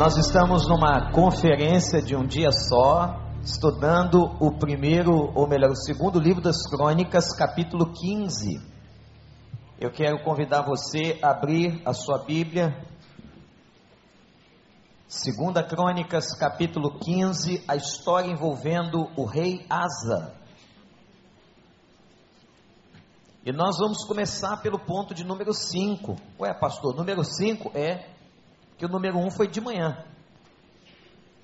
Nós estamos numa conferência de um dia só, estudando o primeiro, ou melhor, o segundo livro das Crônicas, capítulo 15. Eu quero convidar você a abrir a sua Bíblia. Segunda Crônicas, capítulo 15, a história envolvendo o rei Asa. E nós vamos começar pelo ponto de número 5. Ué, pastor, número 5 é que o número 1 um foi de manhã.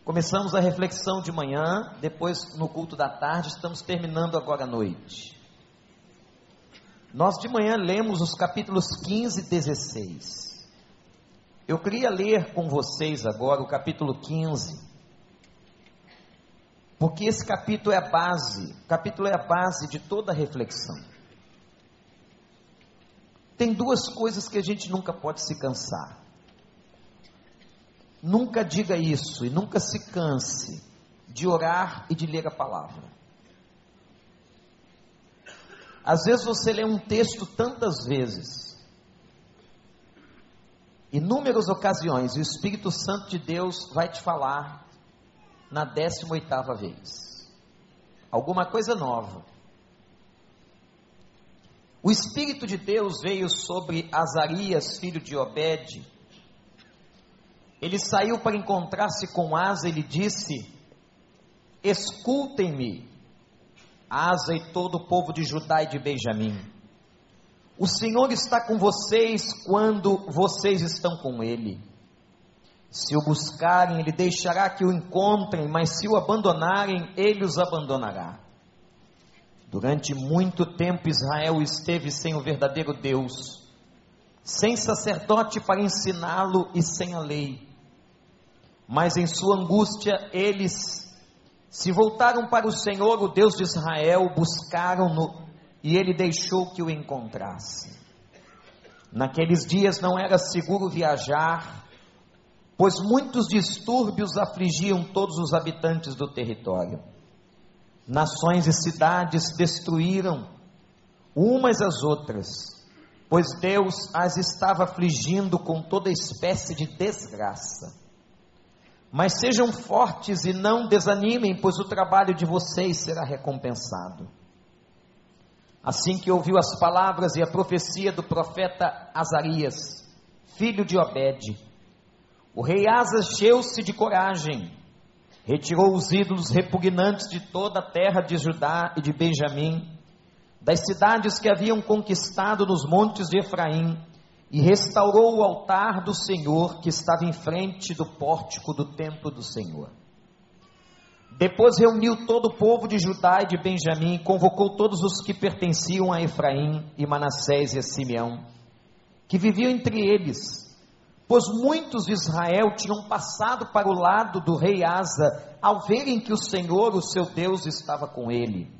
Começamos a reflexão de manhã, depois no culto da tarde, estamos terminando agora à noite. Nós de manhã lemos os capítulos 15 e 16. Eu queria ler com vocês agora o capítulo 15, porque esse capítulo é a base, o capítulo é a base de toda a reflexão. Tem duas coisas que a gente nunca pode se cansar. Nunca diga isso e nunca se canse de orar e de ler a palavra. Às vezes você lê um texto tantas vezes, inúmeras ocasiões, o Espírito Santo de Deus vai te falar na 18 oitava vez. Alguma coisa nova. O Espírito de Deus veio sobre Azarias, filho de Obed. Ele saiu para encontrar-se com Asa e lhe disse: Escutem-me, Asa e todo o povo de Judá e de Benjamim. O Senhor está com vocês quando vocês estão com Ele. Se o buscarem, Ele deixará que o encontrem, mas se o abandonarem, Ele os abandonará. Durante muito tempo Israel esteve sem o verdadeiro Deus, sem sacerdote para ensiná-lo e sem a lei. Mas em sua angústia eles se voltaram para o Senhor, o Deus de Israel, buscaram-no e ele deixou que o encontrasse. Naqueles dias não era seguro viajar, pois muitos distúrbios afligiam todos os habitantes do território. Nações e cidades destruíram umas às outras, pois Deus as estava afligindo com toda espécie de desgraça. Mas sejam fortes e não desanimem, pois o trabalho de vocês será recompensado. Assim que ouviu as palavras e a profecia do profeta Azarias, filho de Obed, o rei Asa encheu-se de coragem retirou os ídolos repugnantes de toda a terra de Judá e de Benjamim, das cidades que haviam conquistado nos montes de Efraim, e restaurou o altar do Senhor que estava em frente do pórtico do templo do Senhor. Depois reuniu todo o povo de Judá e de Benjamim, e convocou todos os que pertenciam a Efraim e Manassés e a Simeão, que viviam entre eles, pois muitos de Israel tinham passado para o lado do rei Asa, ao verem que o Senhor, o seu Deus, estava com ele.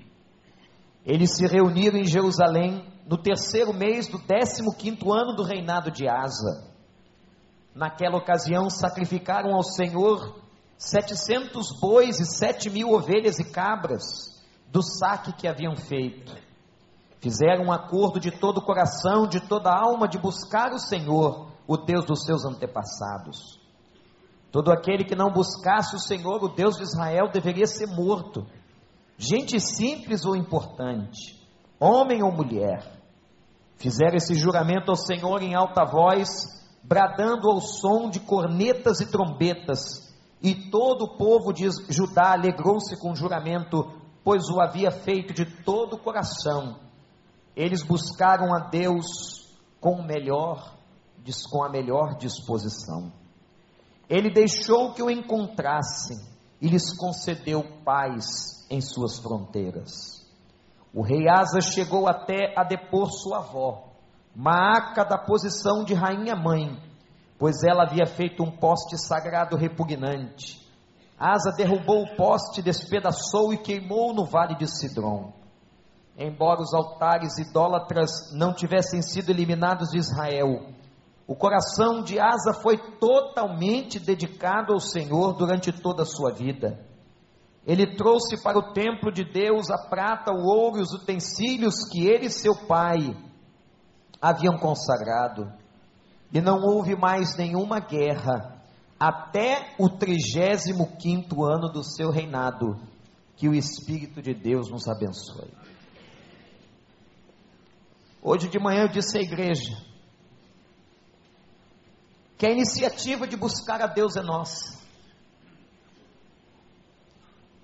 Eles se reuniram em Jerusalém no terceiro mês do décimo quinto ano do reinado de Asa. Naquela ocasião sacrificaram ao Senhor setecentos bois e sete mil ovelhas e cabras do saque que haviam feito. Fizeram um acordo de todo o coração, de toda a alma, de buscar o Senhor o Deus dos seus antepassados. Todo aquele que não buscasse o Senhor, o Deus de Israel, deveria ser morto. Gente simples ou importante, homem ou mulher, fizeram esse juramento ao Senhor em alta voz, bradando ao som de cornetas e trombetas, e todo o povo de Judá alegrou-se com o juramento, pois o havia feito de todo o coração. Eles buscaram a Deus com o melhor com a melhor disposição. Ele deixou que o encontrassem e lhes concedeu paz em suas fronteiras. O rei Asa chegou até a depor sua avó, Maaca da posição de rainha mãe, pois ela havia feito um poste sagrado repugnante. Asa derrubou o poste, despedaçou e queimou no vale de Sidrom. Embora os altares idólatras não tivessem sido eliminados de Israel, o coração de Asa foi totalmente dedicado ao Senhor durante toda a sua vida. Ele trouxe para o templo de Deus a prata, o ouro e os utensílios que ele e seu pai haviam consagrado. E não houve mais nenhuma guerra, até o 35 ano do seu reinado. Que o Espírito de Deus nos abençoe. Hoje de manhã eu disse à igreja que a iniciativa de buscar a Deus é nossa.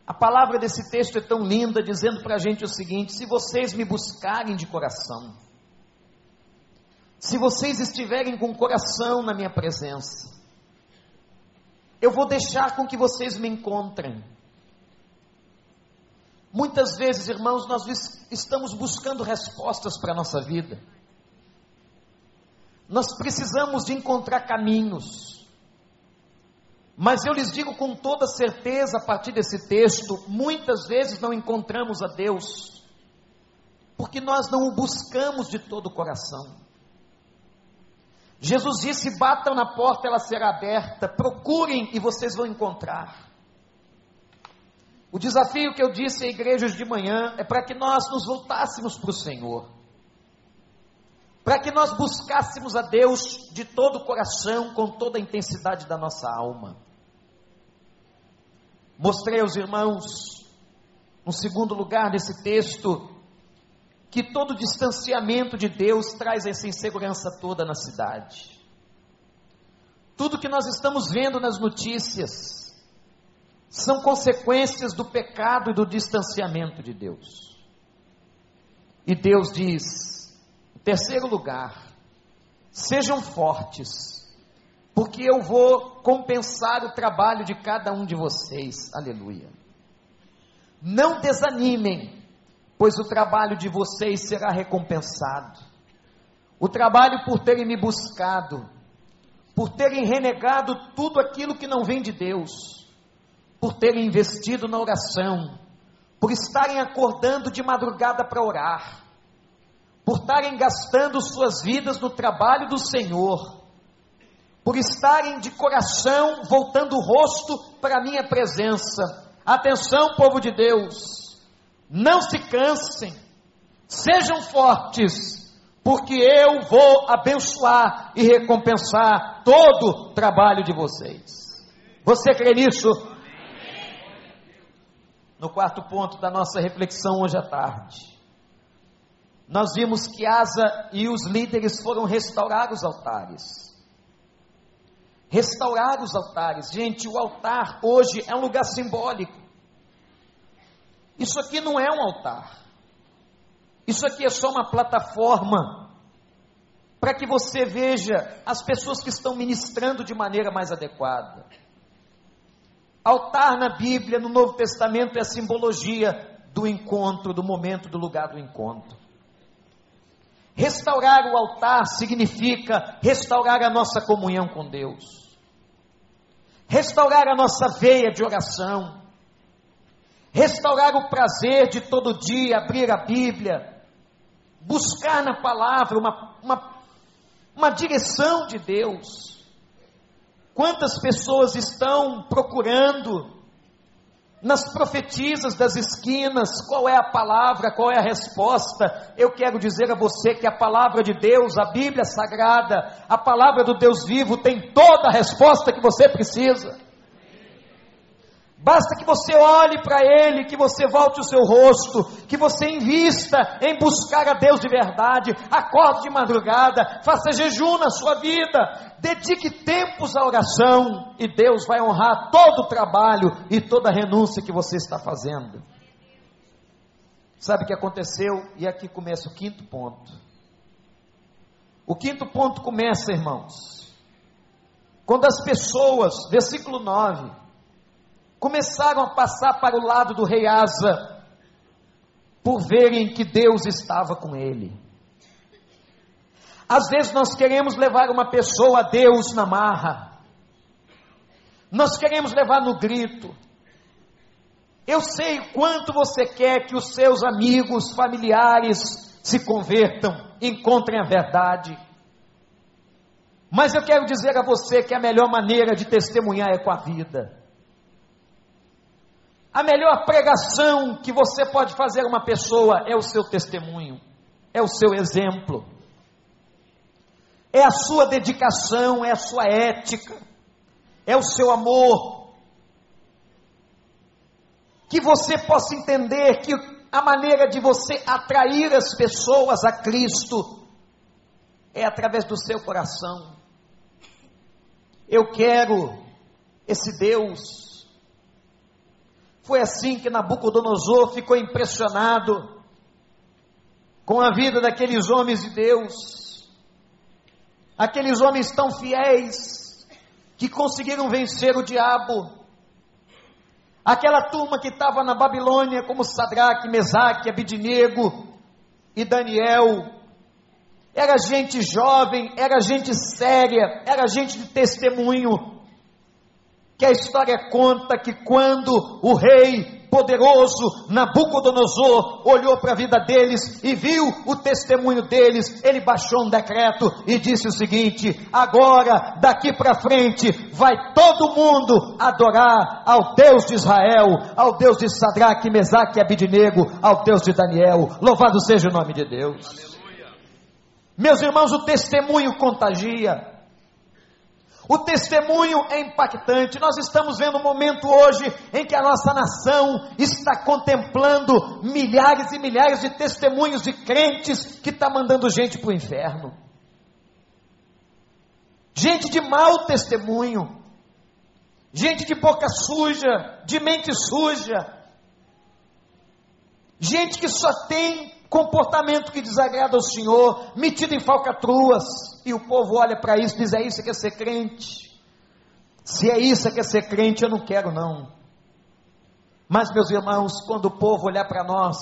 A palavra desse texto é tão linda, dizendo para a gente o seguinte: se vocês me buscarem de coração, se vocês estiverem com o coração na minha presença, eu vou deixar com que vocês me encontrem. Muitas vezes, irmãos, nós estamos buscando respostas para a nossa vida. Nós precisamos de encontrar caminhos. Mas eu lhes digo com toda certeza, a partir desse texto, muitas vezes não encontramos a Deus, porque nós não o buscamos de todo o coração. Jesus disse: batam na porta, ela será aberta, procurem e vocês vão encontrar. O desafio que eu disse à igreja de manhã é para que nós nos voltássemos para o Senhor, para que nós buscássemos a Deus de todo o coração, com toda a intensidade da nossa alma. Mostrei aos irmãos, no segundo lugar desse texto, que todo distanciamento de Deus traz essa insegurança toda na cidade. Tudo que nós estamos vendo nas notícias são consequências do pecado e do distanciamento de Deus. E Deus diz, terceiro lugar, sejam fortes, porque eu vou compensar o trabalho de cada um de vocês. Aleluia. Não desanimem, pois o trabalho de vocês será recompensado. O trabalho por terem me buscado, por terem renegado tudo aquilo que não vem de Deus, por terem investido na oração, por estarem acordando de madrugada para orar, por estarem gastando suas vidas no trabalho do Senhor, por estarem de coração voltando o rosto para a minha presença. Atenção, povo de Deus não se cansem, sejam fortes, porque eu vou abençoar e recompensar todo o trabalho de vocês. Você crê nisso? No quarto ponto da nossa reflexão hoje à tarde, nós vimos que Asa e os líderes foram restaurar os altares. Restaurar os altares, gente, o altar hoje é um lugar simbólico. Isso aqui não é um altar. Isso aqui é só uma plataforma para que você veja as pessoas que estão ministrando de maneira mais adequada. Altar na Bíblia, no Novo Testamento, é a simbologia do encontro, do momento, do lugar do encontro. Restaurar o altar significa restaurar a nossa comunhão com Deus, restaurar a nossa veia de oração, restaurar o prazer de todo dia abrir a Bíblia, buscar na palavra uma, uma, uma direção de Deus. Quantas pessoas estão procurando nas profetisas das esquinas, qual é a palavra, qual é a resposta. Eu quero dizer a você que a palavra de Deus, a Bíblia Sagrada, a palavra do Deus vivo, tem toda a resposta que você precisa. Basta que você olhe para Ele, que você volte o seu rosto, que você invista em buscar a Deus de verdade, acorde de madrugada, faça jejum na sua vida, dedique tempos à oração, e Deus vai honrar todo o trabalho e toda a renúncia que você está fazendo. Sabe o que aconteceu? E aqui começa o quinto ponto. O quinto ponto começa, irmãos, quando as pessoas, versículo 9, começaram a passar para o lado do rei Asa, por verem que Deus estava com ele. Às vezes nós queremos levar uma pessoa a Deus na marra, nós queremos levar no grito. Eu sei quanto você quer que os seus amigos, familiares se convertam, encontrem a verdade. Mas eu quero dizer a você que a melhor maneira de testemunhar é com a vida. A melhor pregação que você pode fazer a uma pessoa é o seu testemunho, é o seu exemplo, é a sua dedicação, é a sua ética, é o seu amor. Que você possa entender que a maneira de você atrair as pessoas a Cristo é através do seu coração. Eu quero esse Deus. Foi assim que Nabucodonosor ficou impressionado com a vida daqueles homens de Deus, aqueles homens tão fiéis que conseguiram vencer o diabo, aquela turma que estava na Babilônia, como Sadraque, Mesaque, Abidinego e Daniel, era gente jovem, era gente séria, era gente de testemunho. Que a história conta que quando o rei poderoso Nabucodonosor olhou para a vida deles e viu o testemunho deles, ele baixou um decreto e disse o seguinte: agora, daqui para frente, vai todo mundo adorar ao Deus de Israel, ao Deus de Sadraque, Mesaque e Abidinego, ao Deus de Daniel. Louvado seja o nome de Deus. Meus irmãos, o testemunho contagia. O testemunho é impactante. Nós estamos vendo um momento hoje em que a nossa nação está contemplando milhares e milhares de testemunhos de crentes que estão tá mandando gente para o inferno. Gente de mau testemunho, gente de boca suja, de mente suja, gente que só tem comportamento que desagrada ao Senhor, metido em falcatruas, e o povo olha para isso e diz: é isso que é ser crente. Se é isso que é ser crente, eu não quero não. Mas, meus irmãos, quando o povo olhar para nós,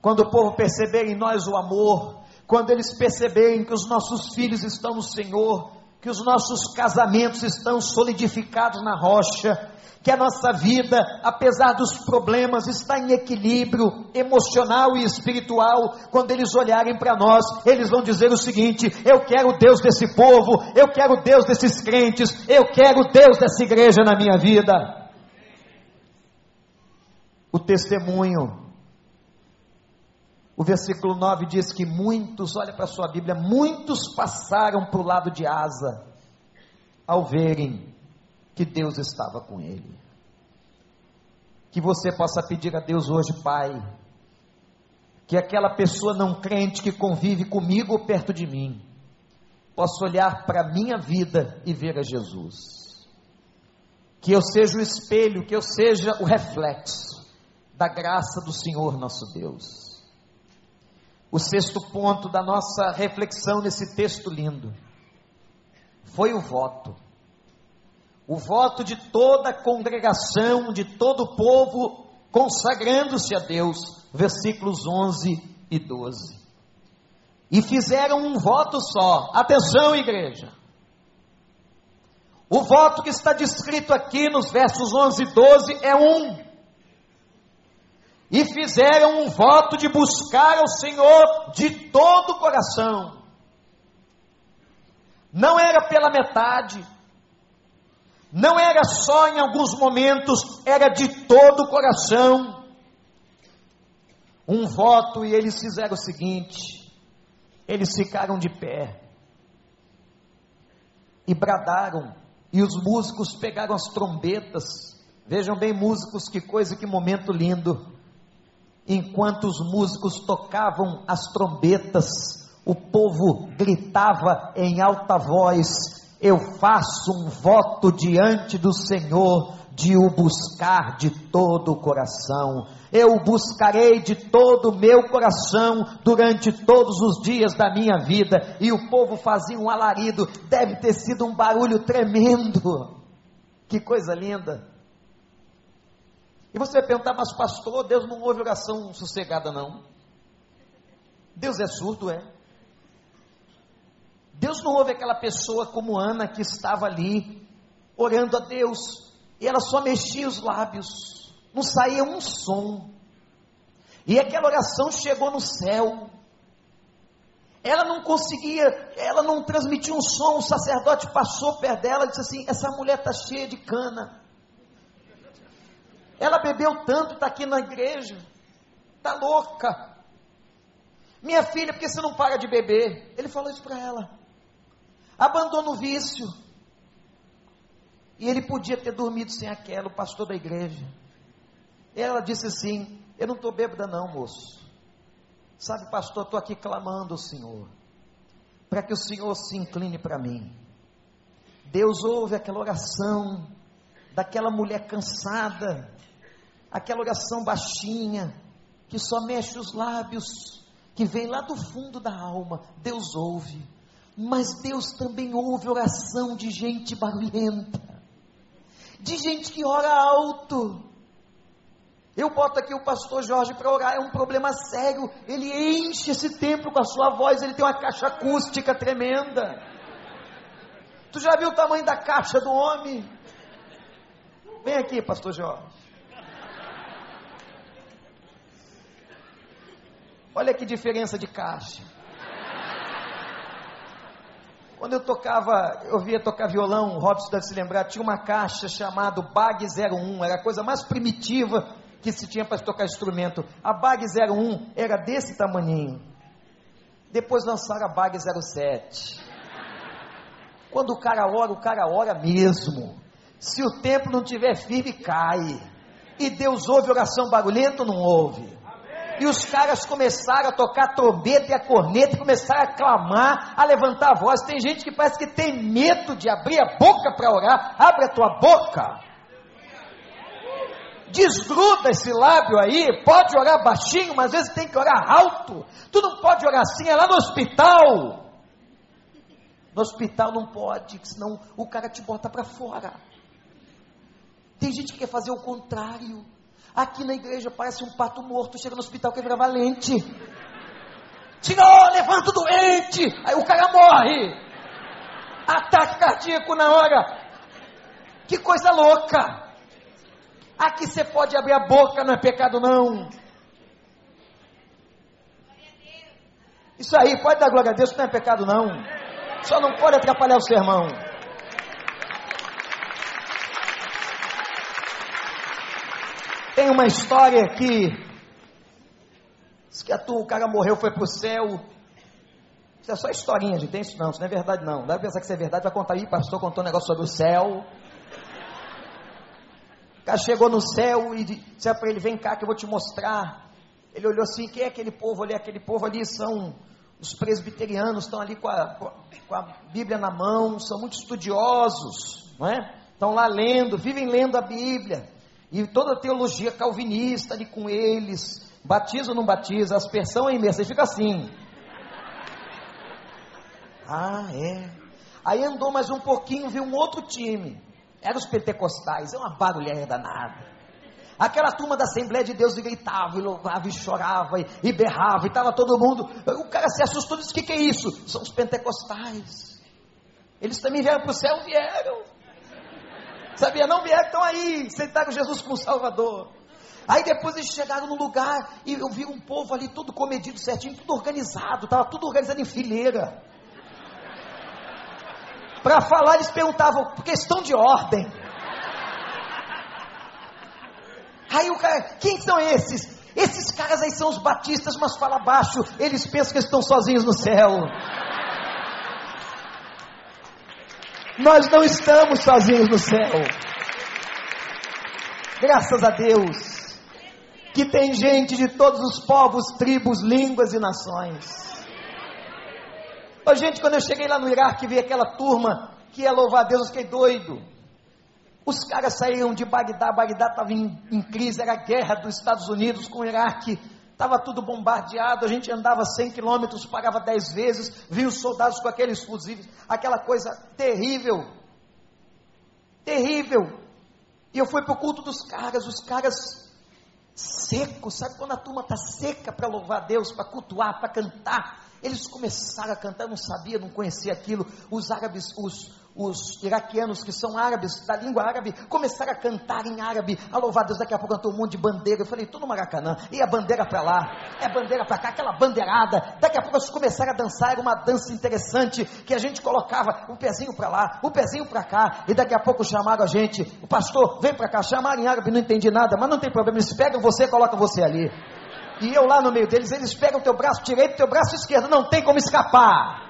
quando o povo perceber em nós o amor, quando eles perceberem que os nossos filhos estão no Senhor, que os nossos casamentos estão solidificados na rocha, que a nossa vida, apesar dos problemas, está em equilíbrio emocional e espiritual. Quando eles olharem para nós, eles vão dizer o seguinte: Eu quero o Deus desse povo, eu quero o Deus desses crentes, eu quero o Deus dessa igreja na minha vida. O testemunho. O versículo 9 diz que muitos, olha para a sua Bíblia, muitos passaram para o lado de Asa ao verem que Deus estava com ele. Que você possa pedir a Deus hoje, Pai, que aquela pessoa não crente que convive comigo ou perto de mim, possa olhar para a minha vida e ver a Jesus. Que eu seja o espelho, que eu seja o reflexo da graça do Senhor nosso Deus. O sexto ponto da nossa reflexão nesse texto lindo foi o voto o voto de toda a congregação, de todo o povo, consagrando-se a Deus, versículos 11 e 12. E fizeram um voto só, atenção, igreja. O voto que está descrito aqui nos versos 11 e 12 é um. E fizeram um voto de buscar ao Senhor de todo o coração. Não era pela metade, não era só em alguns momentos, era de todo o coração. Um voto e eles fizeram o seguinte: eles ficaram de pé e bradaram, e os músicos pegaram as trombetas. Vejam bem, músicos, que coisa, que momento lindo. Enquanto os músicos tocavam as trombetas, o povo gritava em alta voz: eu faço um voto diante do Senhor de o buscar de todo o coração. Eu o buscarei de todo o meu coração durante todos os dias da minha vida. E o povo fazia um alarido, deve ter sido um barulho tremendo. Que coisa linda. E você vai perguntar, mas pastor, Deus não ouve oração sossegada, não. Deus é surdo, é? Deus não ouve aquela pessoa como Ana que estava ali orando a Deus e ela só mexia os lábios, não saía um som. E aquela oração chegou no céu. Ela não conseguia, ela não transmitia um som. O sacerdote passou perto dela e disse assim: Essa mulher está cheia de cana. Ela bebeu tanto, está aqui na igreja, está louca. Minha filha, por que você não para de beber? Ele falou isso para ela. Abandona o vício. E ele podia ter dormido sem aquela, o pastor da igreja. Ela disse assim: Eu não estou bêbada, não, moço. Sabe, pastor, estou aqui clamando ao Senhor, para que o Senhor se incline para mim. Deus ouve aquela oração daquela mulher cansada, aquela oração baixinha, que só mexe os lábios, que vem lá do fundo da alma. Deus ouve, mas Deus também ouve oração de gente barulhenta, de gente que ora alto. Eu boto aqui o pastor Jorge para orar, é um problema sério. Ele enche esse templo com a sua voz, ele tem uma caixa acústica tremenda. Tu já viu o tamanho da caixa do homem? Vem aqui, pastor Jorge. Olha que diferença de caixa. Quando eu tocava, eu via tocar violão, o Robson deve se lembrar, tinha uma caixa chamada Bag 01, era a coisa mais primitiva que se tinha para tocar instrumento. A Bag 01 era desse tamaninho. Depois lançaram a Bag 07. Quando o cara ora, o cara ora mesmo. Se o templo não tiver firme, cai. E Deus ouve oração barulhenta ou não ouve? E os caras começaram a tocar trombeta e a corneta, e começaram a clamar, a levantar a voz. Tem gente que parece que tem medo de abrir a boca para orar. Abre a tua boca. Desgruda esse lábio aí, pode orar baixinho, mas às vezes tem que orar alto. Tu não pode orar assim, é lá no hospital. No hospital não pode, senão o cara te bota para fora. Tem gente que quer fazer o contrário. Aqui na igreja parece um pato morto, chega no hospital quer virar valente. Senhor, levanta o doente. Aí o cara morre. Ataque cardíaco na hora. Que coisa louca. Aqui você pode abrir a boca, não é pecado não. Isso aí, pode dar glória a Deus, não é pecado não. Só não pode atrapalhar o sermão. Tem uma história que diz que o cara morreu, foi para o céu. Isso é só historinha, gente. Tem isso não, isso não é verdade não. Deve pensar que isso é verdade, vai contar aí, pastor contou um negócio sobre o céu cara chegou no céu e disse para ele: Vem cá que eu vou te mostrar. Ele olhou assim: Quem é aquele povo ali? Aquele povo ali são os presbiterianos, estão ali com a, com a Bíblia na mão, são muito estudiosos, não é? Estão lá lendo, vivem lendo a Bíblia. E toda a teologia calvinista ali com eles. Batiza ou não batiza? Aspersão é imersa. Fica assim. Ah, é. Aí andou mais um pouquinho, viu um outro time. Eram os pentecostais, é uma barulheira danada. Aquela turma da Assembleia de Deus gritava, e louvava, e chorava, e, e berrava, e estava todo mundo. O cara se assustou e disse: O que, que é isso? São os pentecostais. Eles também vieram para o céu, vieram. Sabia? Não vieram, estão aí, sentaram Jesus como Salvador. Aí depois eles chegaram no lugar e eu vi um povo ali todo comedido certinho, tudo organizado, estava tudo organizado em fileira para falar, eles perguntavam questão de ordem. Aí o cara, quem são esses? Esses caras aí são os batistas, mas fala baixo, eles pensam que estão sozinhos no céu. Nós não estamos sozinhos no céu. Graças a Deus, que tem gente de todos os povos, tribos, línguas e nações. Ô, gente, quando eu cheguei lá no Iraque vi aquela turma que ia louvar a Deus, eu fiquei doido. Os caras saíram de Bagdá, Bagdá estava em, em, crise, era a guerra dos Estados Unidos com o Iraque, estava tudo bombardeado, a gente andava 100 quilômetros, pagava 10 vezes, via os soldados com aqueles fuzis, aquela coisa terrível, terrível. E eu fui para o culto dos caras, os caras secos, sabe quando a turma está seca para louvar Deus, para cultuar, para cantar, eles começaram a cantar, eu não sabia, não conhecia aquilo. Os árabes, os, os iraquianos que são árabes, da língua árabe, começaram a cantar em árabe, a louvar Deus. Daqui a pouco cantou um monte de bandeira. Eu falei, tô no Maracanã, e a bandeira para lá, é bandeira para cá, aquela bandeirada. Daqui a pouco eles começaram a dançar, era uma dança interessante, que a gente colocava um pezinho para lá, um pezinho para cá, e daqui a pouco chamaram a gente, o pastor, vem para cá, chamaram em árabe, não entendi nada, mas não tem problema, eles pegam você e colocam você ali e eu lá no meio deles, eles pegam teu braço direito, teu braço esquerdo, não tem como escapar.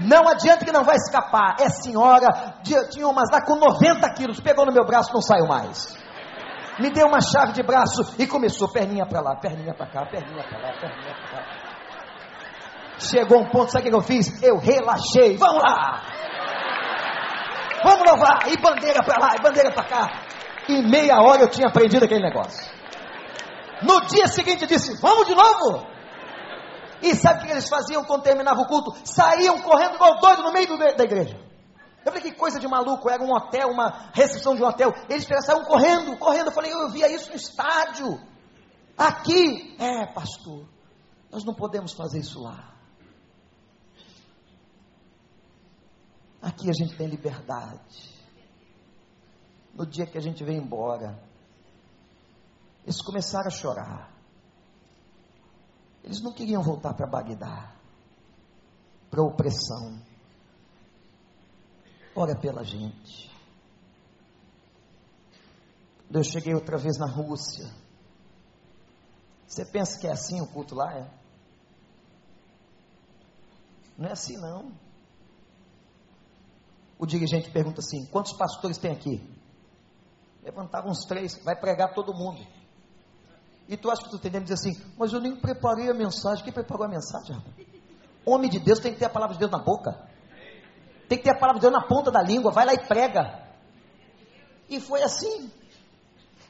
Não adianta que não vai escapar. É senhora, tinha umas lá com 90 quilos, pegou no meu braço, não saiu mais. Me deu uma chave de braço e começou perninha para lá, perninha para cá, perninha para lá, perninha para cá. Chegou um ponto, sabe o que eu fiz? Eu relaxei. Vamos lá! Vamos louvar! E bandeira para lá, e bandeira para cá. Em meia hora eu tinha aprendido aquele negócio. No dia seguinte disse: Vamos de novo! E sabe o que eles faziam quando terminava o culto? Saíam correndo igual doido no meio do, da igreja. Eu falei, que coisa de maluco, era um hotel, uma recepção de um hotel. Eles saíam correndo, correndo. Eu falei, eu via isso no estádio. Aqui, é, pastor, nós não podemos fazer isso lá. Aqui a gente tem liberdade. No dia que a gente veio embora, eles começaram a chorar. Eles não queriam voltar para Bagdá, para a opressão. Ora pela gente. Quando eu cheguei outra vez na Rússia, você pensa que é assim o culto lá? É? Não é assim não. O dirigente pergunta assim: quantos pastores tem aqui? Levantavam uns três, vai pregar todo mundo. E tu acha que tu entendendo dizer assim, mas eu nem preparei a mensagem. Quem preparou a mensagem? Homem de Deus tem que ter a palavra de Deus na boca. Tem que ter a palavra de Deus na ponta da língua. Vai lá e prega. E foi assim.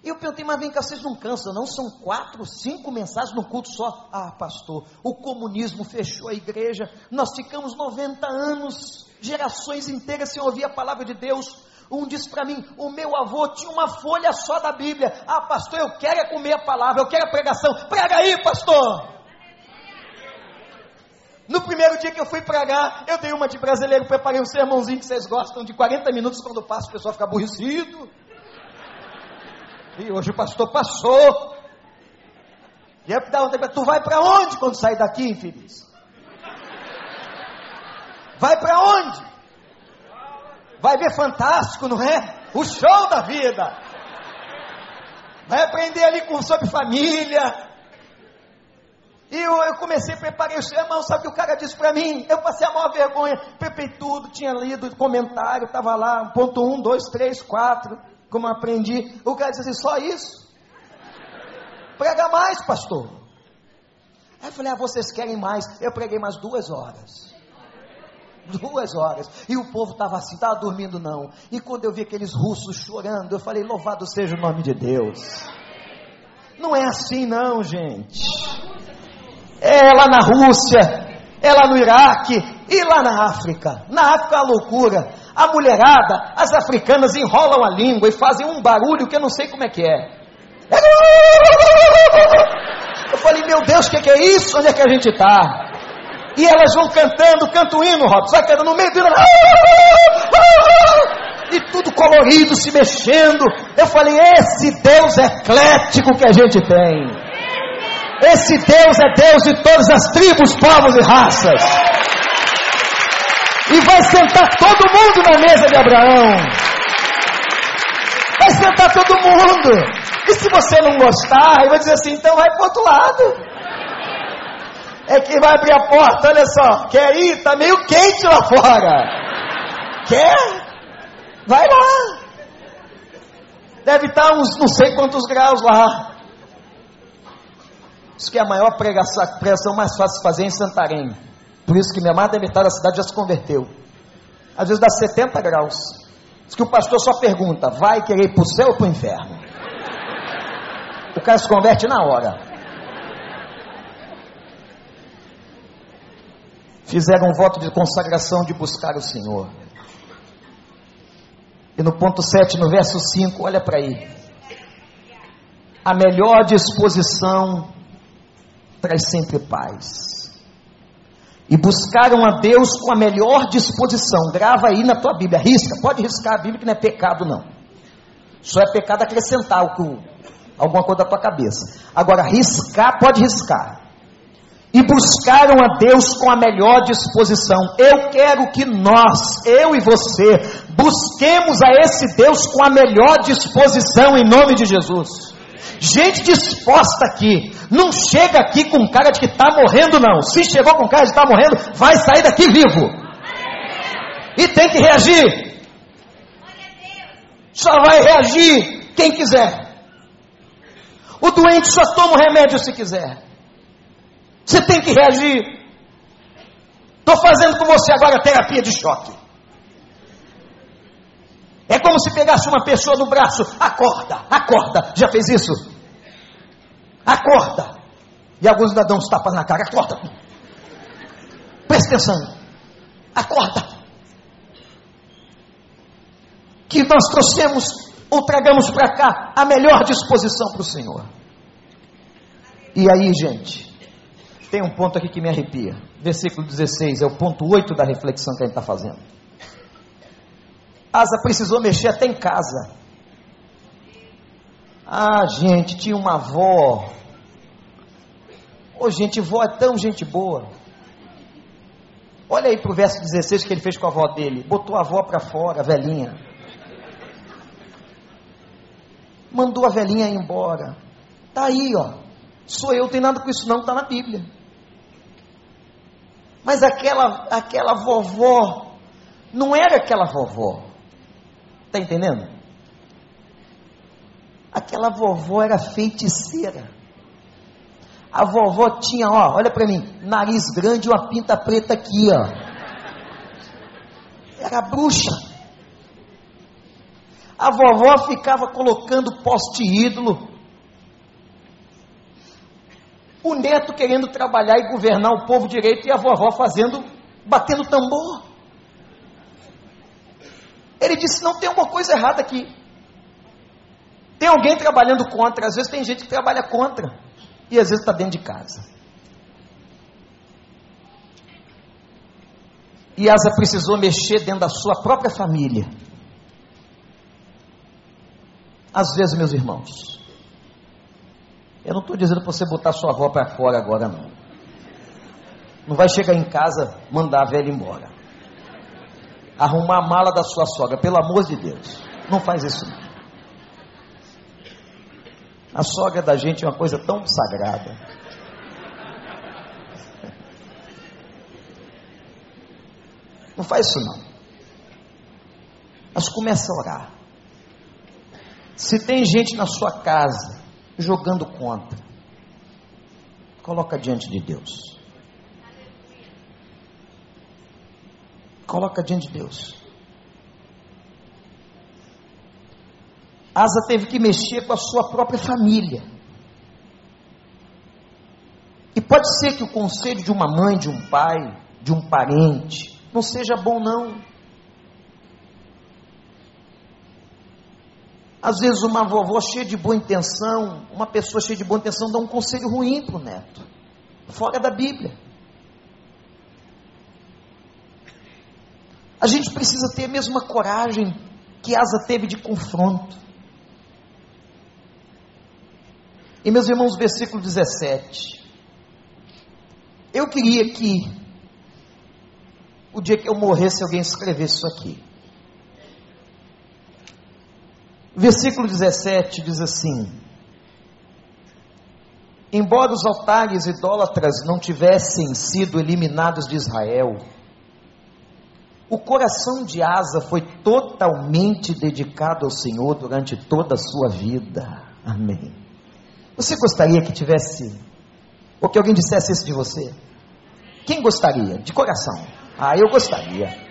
E eu perguntei, mas vem cá, vocês não cansam, não? São quatro, cinco mensagens no culto só. Ah, pastor, o comunismo fechou a igreja, nós ficamos 90 anos, gerações inteiras sem ouvir a palavra de Deus. Um disse para mim: o meu avô tinha uma folha só da Bíblia. Ah, pastor, eu quero é comer a palavra, eu quero a pregação. Prega aí, pastor. No primeiro dia que eu fui pregar, eu dei uma de brasileiro, preparei um sermãozinho que vocês gostam de 40 minutos, quando passa o pessoal fica aborrecido. E hoje o pastor passou. E eu um tu vai para onde quando sair daqui, infeliz? Vai para onde? Vai ver fantástico, não é? O show da vida. Vai aprender ali com, sobre família. E eu, eu comecei a preparar o sermão, sabe o que o cara disse para mim? Eu passei a maior vergonha, preparei tudo, tinha lido comentário, estava lá, ponto um, dois, três, quatro, como aprendi. O cara disse assim, só isso? Prega mais, pastor. Aí eu falei, ah, vocês querem mais? Eu preguei mais duas horas duas horas. E o povo estava assim, estava dormindo não. E quando eu vi aqueles russos chorando, eu falei: louvado seja o nome de Deus. Não é assim, não, gente. É lá na Rússia, é lá no Iraque e lá na África. Na África é a loucura. A mulherada, as africanas enrolam a língua e fazem um barulho que eu não sei como é que é. Eu falei, meu Deus, o que, que, é isso? Onde é que a gente está? E elas vão cantando, canta hino, Robson, vai cantando no meio do e tudo colorido, se mexendo. Eu falei, esse Deus eclético que a gente tem. Esse Deus é Deus de todas as tribos, povos e raças. E vai sentar todo mundo na mesa de Abraão. Vai sentar todo mundo. E se você não gostar, vai dizer assim, então vai para outro lado é quem vai abrir a porta, olha só, quer ir? Está meio quente lá fora. Quer? Vai lá. Deve estar tá uns não sei quantos graus lá. Isso que é a maior pregação, pregação mais fácil de fazer em Santarém. Por isso que minha amada metade da cidade já se converteu. Às vezes dá 70 graus. Diz que o pastor só pergunta: vai querer ir para o céu ou para o inferno? O cara se converte na hora. Fizeram um voto de consagração de buscar o Senhor. E no ponto 7, no verso 5, olha para aí. A melhor disposição traz sempre paz. E buscaram a Deus com a melhor disposição. Grava aí na tua Bíblia, risca, pode riscar a Bíblia que não é pecado não. Só é pecado acrescentar alguma coisa da tua cabeça. Agora, riscar, pode riscar e buscaram a Deus com a melhor disposição. Eu quero que nós, eu e você, busquemos a esse Deus com a melhor disposição em nome de Jesus. Gente disposta aqui, não chega aqui com cara de que está morrendo, não. Se chegou com cara de que está morrendo, vai sair daqui vivo. e tem que reagir. Só vai reagir quem quiser. O doente só toma o remédio se quiser. Você tem que reagir. Estou fazendo com você agora terapia de choque. É como se pegasse uma pessoa no braço, acorda, acorda. Já fez isso? Acorda. E alguns ainda dão uns tapas na cara, acorda. Presta atenção. Acorda. Que nós trouxemos ou tragamos para cá a melhor disposição para o Senhor. E aí, gente, tem um ponto aqui que me arrepia. Versículo 16, é o ponto 8 da reflexão que a gente está fazendo. Asa precisou mexer até em casa. Ah, gente, tinha uma avó. Ô, oh, gente, vó é tão gente boa. Olha aí para o verso 16 que ele fez com a avó dele. Botou a avó para fora, a velhinha. Mandou a velhinha embora. Tá aí, ó. Sou eu, tem nada com isso não, está na Bíblia. Mas aquela, aquela vovó, não era aquela vovó. Está entendendo? Aquela vovó era feiticeira. A vovó tinha, ó, olha para mim, nariz grande e uma pinta preta aqui, ó. Era bruxa. A vovó ficava colocando poste ídolo. O neto querendo trabalhar e governar o povo direito e a vovó fazendo, batendo tambor. Ele disse: não tem uma coisa errada aqui. Tem alguém trabalhando contra, às vezes tem gente que trabalha contra, e às vezes está dentro de casa. E Asa precisou mexer dentro da sua própria família. Às vezes, meus irmãos, eu não estou dizendo para você botar sua avó para fora agora, não. Não vai chegar em casa, mandar a velha embora arrumar a mala da sua sogra, pelo amor de Deus. Não faz isso não. A sogra da gente é uma coisa tão sagrada. Não faz isso não. Mas começa a orar. Se tem gente na sua casa jogando contra, coloca diante de Deus. Coloca diante de Deus. Asa teve que mexer com a sua própria família. E pode ser que o conselho de uma mãe, de um pai, de um parente, não seja bom, não. Às vezes, uma vovó cheia de boa intenção, uma pessoa cheia de boa intenção, dá um conselho ruim para o neto, fora da Bíblia. A gente precisa ter a mesma coragem que Asa teve de confronto. E meus irmãos, versículo 17. Eu queria que o dia que eu morresse alguém escrevesse isso aqui. Versículo 17 diz assim: Embora os altares idólatras não tivessem sido eliminados de Israel, o coração de Asa foi totalmente dedicado ao Senhor durante toda a sua vida. Amém. Você gostaria que tivesse, ou que alguém dissesse isso de você? Quem gostaria? De coração. Ah, eu gostaria.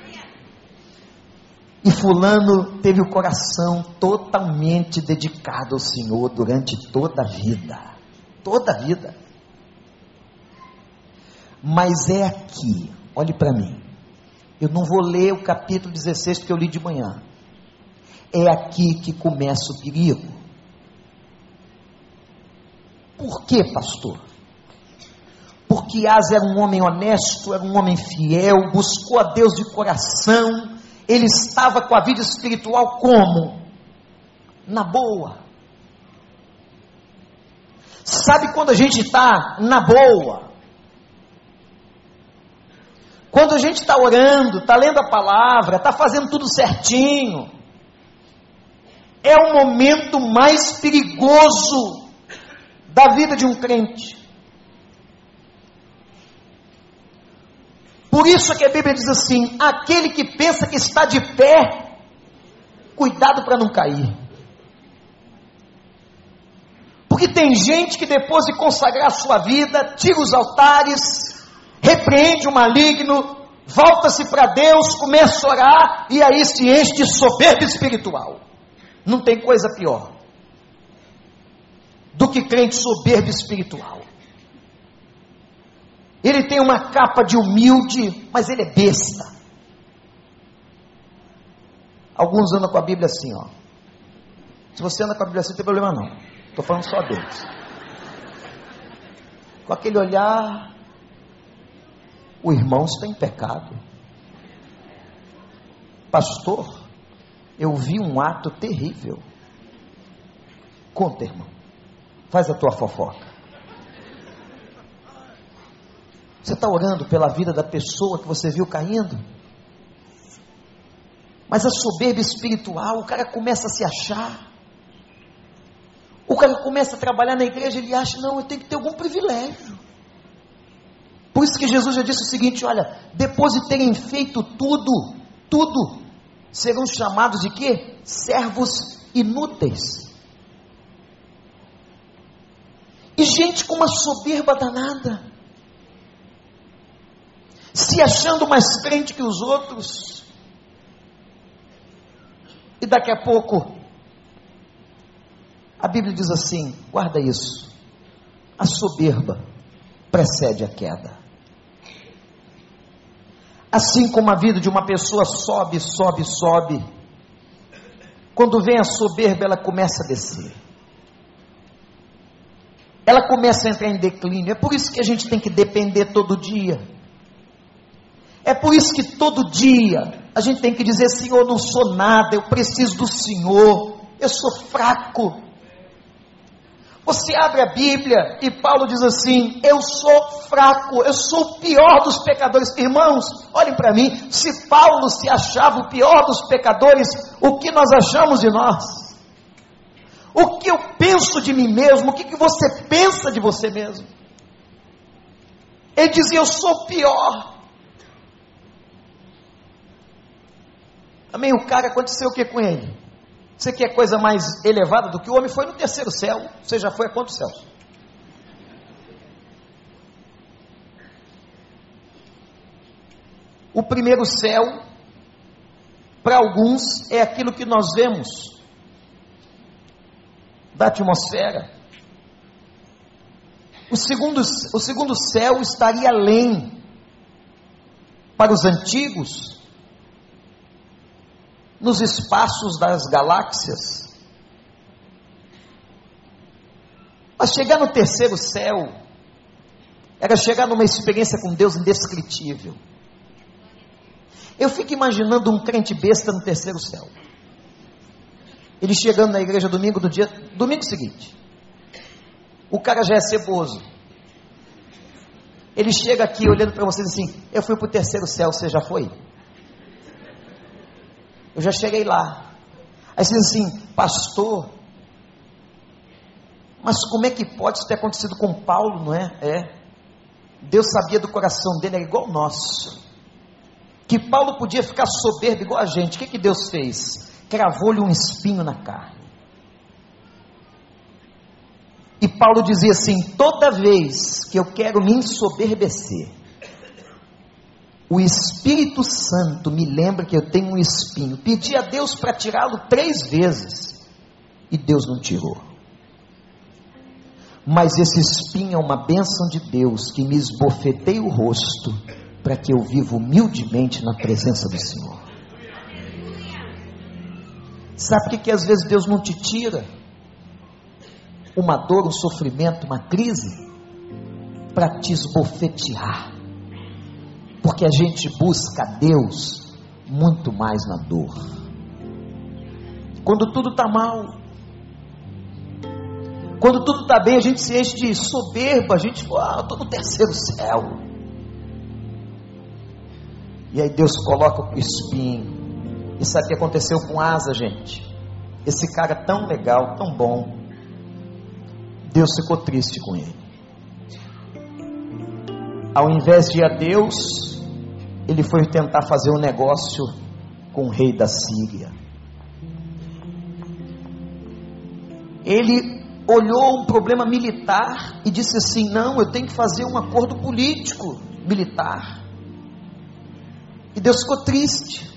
E Fulano teve o coração totalmente dedicado ao Senhor durante toda a vida. Toda a vida. Mas é aqui, olhe para mim. Eu não vou ler o capítulo 16 que eu li de manhã. É aqui que começa o perigo. Por que, pastor? Porque Asa era um homem honesto, era um homem fiel, buscou a Deus de coração, ele estava com a vida espiritual como? Na boa. Sabe quando a gente está na boa? Quando a gente está orando, está lendo a palavra, está fazendo tudo certinho, é o momento mais perigoso da vida de um crente. Por isso que a Bíblia diz assim: aquele que pensa que está de pé, cuidado para não cair. Porque tem gente que depois de consagrar a sua vida, tira os altares, repreende o maligno, volta-se para Deus, começa a orar e aí se enche de soberba espiritual. Não tem coisa pior do que crente soberbo espiritual. Ele tem uma capa de humilde, mas ele é besta. Alguns andam com a Bíblia assim, ó. Se você anda com a Bíblia assim, não tem problema não. Estou falando só deles. Com aquele olhar, o irmão está em pecado. Pastor, eu vi um ato terrível. Conta, irmão. Faz a tua fofoca. Você está orando pela vida da pessoa que você viu caindo? Mas a soberba espiritual, o cara começa a se achar. O cara começa a trabalhar na igreja, ele acha, não, eu tenho que ter algum privilégio. Por isso que Jesus já disse o seguinte: olha, depois de terem feito tudo, tudo, serão chamados de quê? Servos inúteis. E gente com uma soberba danada, se achando mais crente que os outros, e daqui a pouco, a Bíblia diz assim: guarda isso, a soberba precede a queda. Assim como a vida de uma pessoa sobe, sobe, sobe, quando vem a soberba, ela começa a descer. Ela começa a entrar em declínio. É por isso que a gente tem que depender todo dia. É por isso que todo dia a gente tem que dizer: Senhor, não sou nada, eu preciso do Senhor, eu sou fraco. Você abre a Bíblia e Paulo diz assim: Eu sou fraco, eu sou o pior dos pecadores. Irmãos, olhem para mim: se Paulo se achava o pior dos pecadores, o que nós achamos de nós? O que eu penso de mim mesmo? O que, que você pensa de você mesmo? Ele dizia: Eu sou o pior. Amém? O cara aconteceu o que com ele? Você quer coisa mais elevada do que o homem foi no terceiro céu? Você já foi a quantos céus? O primeiro céu, para alguns, é aquilo que nós vemos da atmosfera. O segundo, o segundo céu estaria além. Para os antigos, nos espaços das galáxias. Mas chegar no terceiro céu era chegar numa experiência com Deus indescritível. Eu fico imaginando um crente besta no terceiro céu. Ele chegando na igreja domingo do dia, domingo seguinte. O cara já é ceboso. Ele chega aqui olhando para vocês assim: Eu fui para o terceiro céu, você já foi? Eu já cheguei lá. Aí você diz assim, pastor, mas como é que pode isso ter acontecido com Paulo, não é? É. Deus sabia do coração dele, é igual o nosso. Que Paulo podia ficar soberbo igual a gente. O que, que Deus fez? Cravou-lhe um espinho na carne. E Paulo dizia assim: toda vez que eu quero me ensoberbecer, o Espírito Santo me lembra que eu tenho um espinho. Pedi a Deus para tirá-lo três vezes e Deus não tirou. Mas esse espinho é uma bênção de Deus que me esbofeteia o rosto para que eu viva humildemente na presença do Senhor. Sabe por que, que às vezes Deus não te tira uma dor, um sofrimento, uma crise? Para te esbofetear porque a gente busca Deus muito mais na dor. Quando tudo está mal, quando tudo está bem, a gente se enche de soberba, a gente fala, ah, estou no terceiro céu. E aí Deus coloca o espinho. E sabe o que aconteceu com Asa, gente? Esse cara tão legal, tão bom. Deus ficou triste com ele. Ao invés de ir a Deus ele foi tentar fazer um negócio com o rei da Síria. Ele olhou um problema militar e disse assim: Não, eu tenho que fazer um acordo político militar. E Deus ficou triste.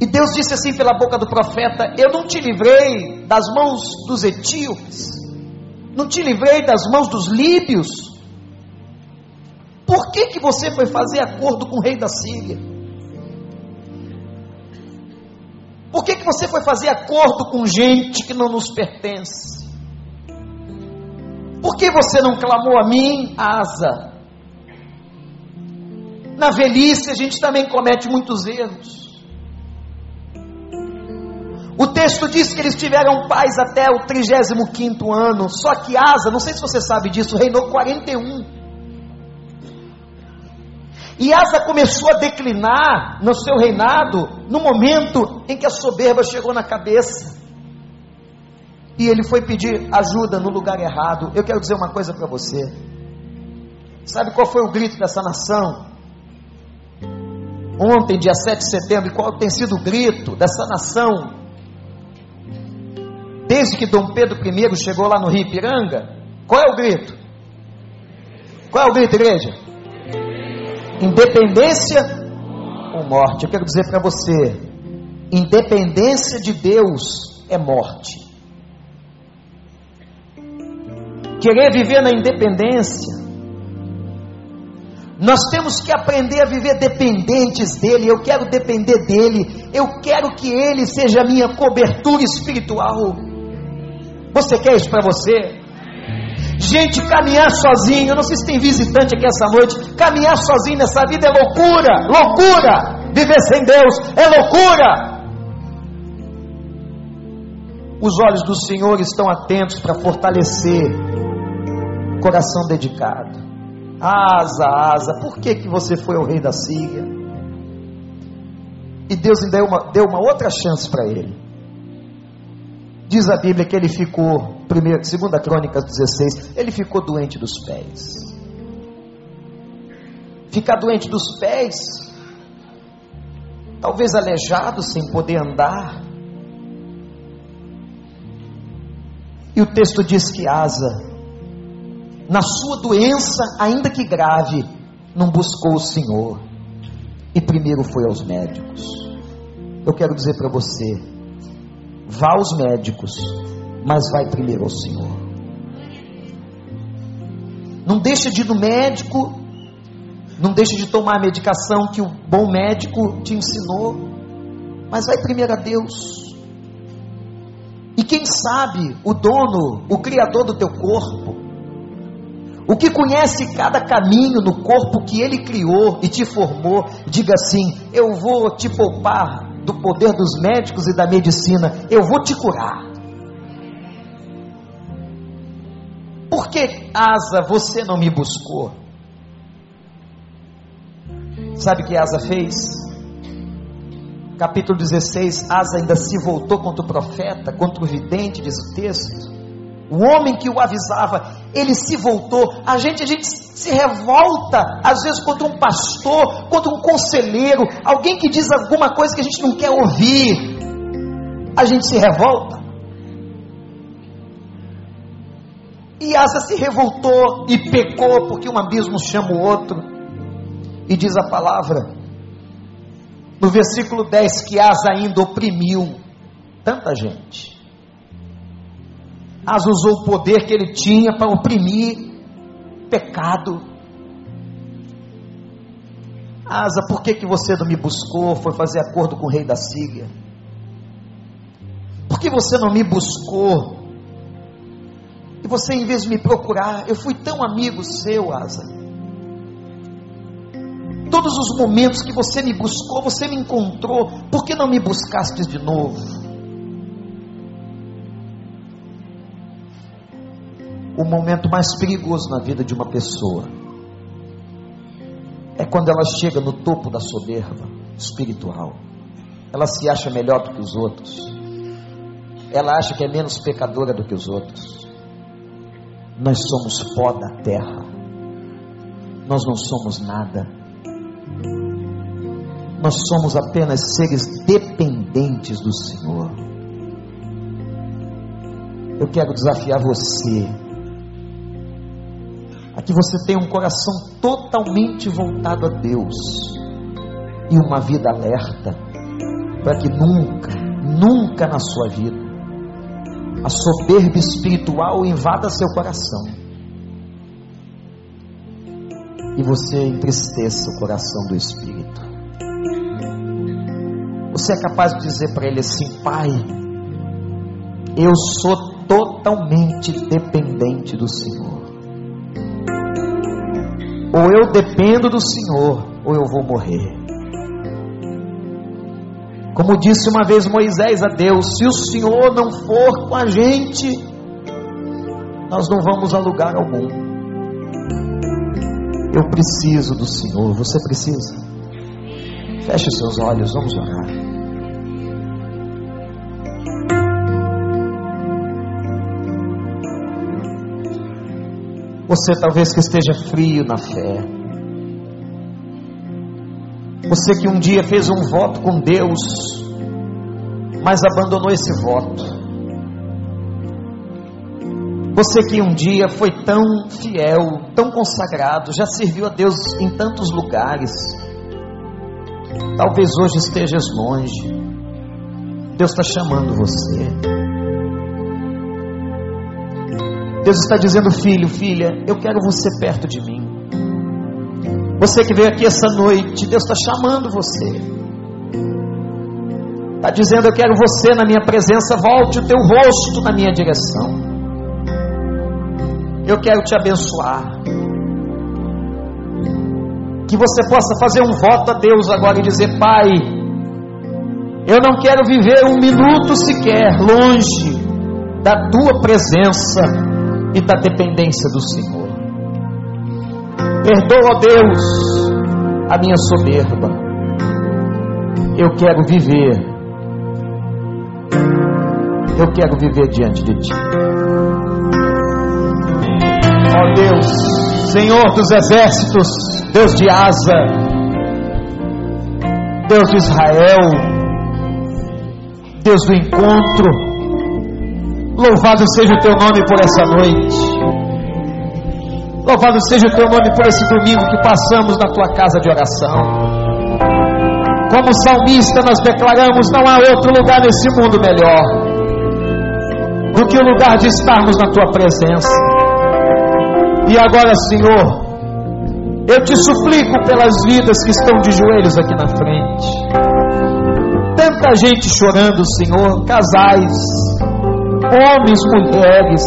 E Deus disse assim pela boca do profeta: Eu não te livrei das mãos dos etíopes, não te livrei das mãos dos líbios. Por que, que você foi fazer acordo com o rei da Síria? Por que, que você foi fazer acordo com gente que não nos pertence? Por que você não clamou a mim, Asa? Na velhice a gente também comete muitos erros. O texto diz que eles tiveram paz até o 35 ano, só que Asa, não sei se você sabe disso, reinou 41. E Asa começou a declinar no seu reinado no momento em que a soberba chegou na cabeça. E ele foi pedir ajuda no lugar errado. Eu quero dizer uma coisa para você. Sabe qual foi o grito dessa nação? Ontem, dia 7 de setembro, qual tem sido o grito dessa nação Desde que Dom Pedro I chegou lá no Rio Ipiranga, qual é o grito? Qual é o grito, igreja? Independência ou morte? Eu quero dizer para você: independência de Deus é morte. Querer viver na independência, nós temos que aprender a viver dependentes dEle. Eu quero depender dEle, eu quero que Ele seja a minha cobertura espiritual. Você quer isso para você? Gente, caminhar sozinho, eu não sei se tem visitante aqui essa noite, caminhar sozinho nessa vida é loucura, loucura. Viver sem Deus é loucura. Os olhos do Senhor estão atentos para fortalecer o coração dedicado. Asa, asa, por que, que você foi ao rei da Síria? E Deus ainda deu uma, deu uma outra chance para ele. Diz a Bíblia que ele ficou, primeira, segunda Crônicas 16, ele ficou doente dos pés. Ficar doente dos pés, talvez aleijado, sem poder andar. E o texto diz que Asa, na sua doença, ainda que grave, não buscou o Senhor e primeiro foi aos médicos. Eu quero dizer para você, Vá aos médicos, mas vai primeiro ao Senhor. Não deixa de ir no médico, não deixa de tomar a medicação que o bom médico te ensinou, mas vai primeiro a Deus. E quem sabe o dono, o criador do teu corpo, o que conhece cada caminho no corpo que ele criou e te formou, diga assim: Eu vou te poupar do poder dos médicos e da medicina, eu vou te curar. Que, Asa, você não me buscou? Sabe o que Asa fez? Capítulo 16, Asa ainda se voltou contra o profeta, contra o vidente, diz o texto. O homem que o avisava, ele se voltou. A gente, a gente se revolta, às vezes, contra um pastor, contra um conselheiro, alguém que diz alguma coisa que a gente não quer ouvir. A gente se revolta. E Asa se revoltou e pecou, porque um abismo chama o outro. E diz a palavra, no versículo 10, que Asa ainda oprimiu tanta gente. Asa usou o poder que ele tinha para oprimir pecado. Asa, por que, que você não me buscou? Foi fazer acordo com o rei da Síria? Por que você não me buscou? E você, em vez de me procurar, eu fui tão amigo seu, Asa. Todos os momentos que você me buscou, você me encontrou. Por que não me buscaste de novo? o momento mais perigoso na vida de uma pessoa é quando ela chega no topo da soberba espiritual. Ela se acha melhor do que os outros. Ela acha que é menos pecadora do que os outros. Nós somos pó da terra. Nós não somos nada. Nós somos apenas seres dependentes do Senhor. Eu quero desafiar você a que você tenha um coração totalmente voltado a Deus e uma vida alerta, para que nunca, nunca na sua vida a soberba espiritual invada seu coração e você entristeça o coração do Espírito. Você é capaz de dizer para ele assim: Pai, eu sou totalmente dependente do Senhor. Ou eu dependo do Senhor, ou eu vou morrer. Como disse uma vez Moisés a Deus: se o Senhor não for com a gente, nós não vamos a lugar algum. Eu preciso do Senhor, você precisa. Feche seus olhos, vamos orar. Você talvez que esteja frio na fé. Você que um dia fez um voto com Deus, mas abandonou esse voto. Você que um dia foi tão fiel, tão consagrado, já serviu a Deus em tantos lugares. Talvez hoje estejas longe. Deus está chamando você. Deus está dizendo, filho, filha, eu quero você perto de mim. Você que veio aqui essa noite, Deus está chamando você. Está dizendo: Eu quero você na minha presença, volte o teu rosto na minha direção. Eu quero te abençoar. Que você possa fazer um voto a Deus agora e dizer: Pai, eu não quero viver um minuto sequer longe da tua presença e da dependência do Senhor. Perdoa, Deus, a minha soberba. Eu quero viver. Eu quero viver diante de Ti. Ó oh Deus, Senhor dos exércitos, Deus de Asa, Deus de Israel, Deus do encontro, louvado seja o Teu nome por essa noite. Louvado seja o teu nome por esse domingo que passamos na tua casa de oração. Como salmista, nós declaramos: não há outro lugar nesse mundo melhor do que o lugar de estarmos na tua presença. E agora, Senhor, eu te suplico pelas vidas que estão de joelhos aqui na frente. Tanta gente chorando, Senhor, casais, homens, mulheres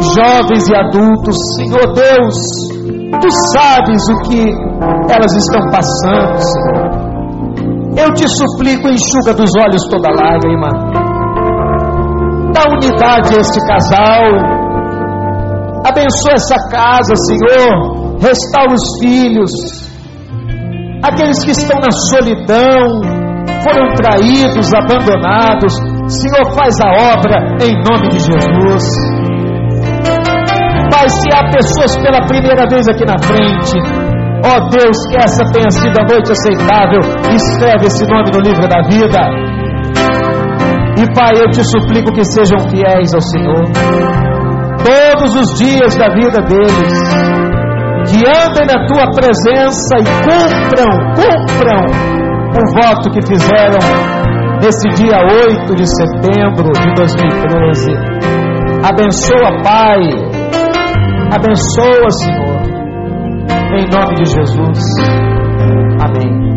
jovens e adultos, Senhor Deus, tu sabes o que elas estão passando, Senhor. Eu te suplico, enxuga dos olhos toda lágrima, dá unidade a este casal, abençoa essa casa, Senhor, restaura os filhos, aqueles que estão na solidão, foram traídos, abandonados, Senhor, faz a obra em nome de Jesus. Pai, se há pessoas pela primeira vez aqui na frente, ó oh Deus, que essa tenha sido a noite aceitável, escreve esse nome no livro da vida. E Pai, eu te suplico que sejam fiéis ao Senhor, todos os dias da vida deles, que andem na tua presença e cumpram, cumpram o voto que fizeram nesse dia 8 de setembro de 2013. Abençoa, Pai, Abençoa, Senhor. Em nome de Jesus. Amém.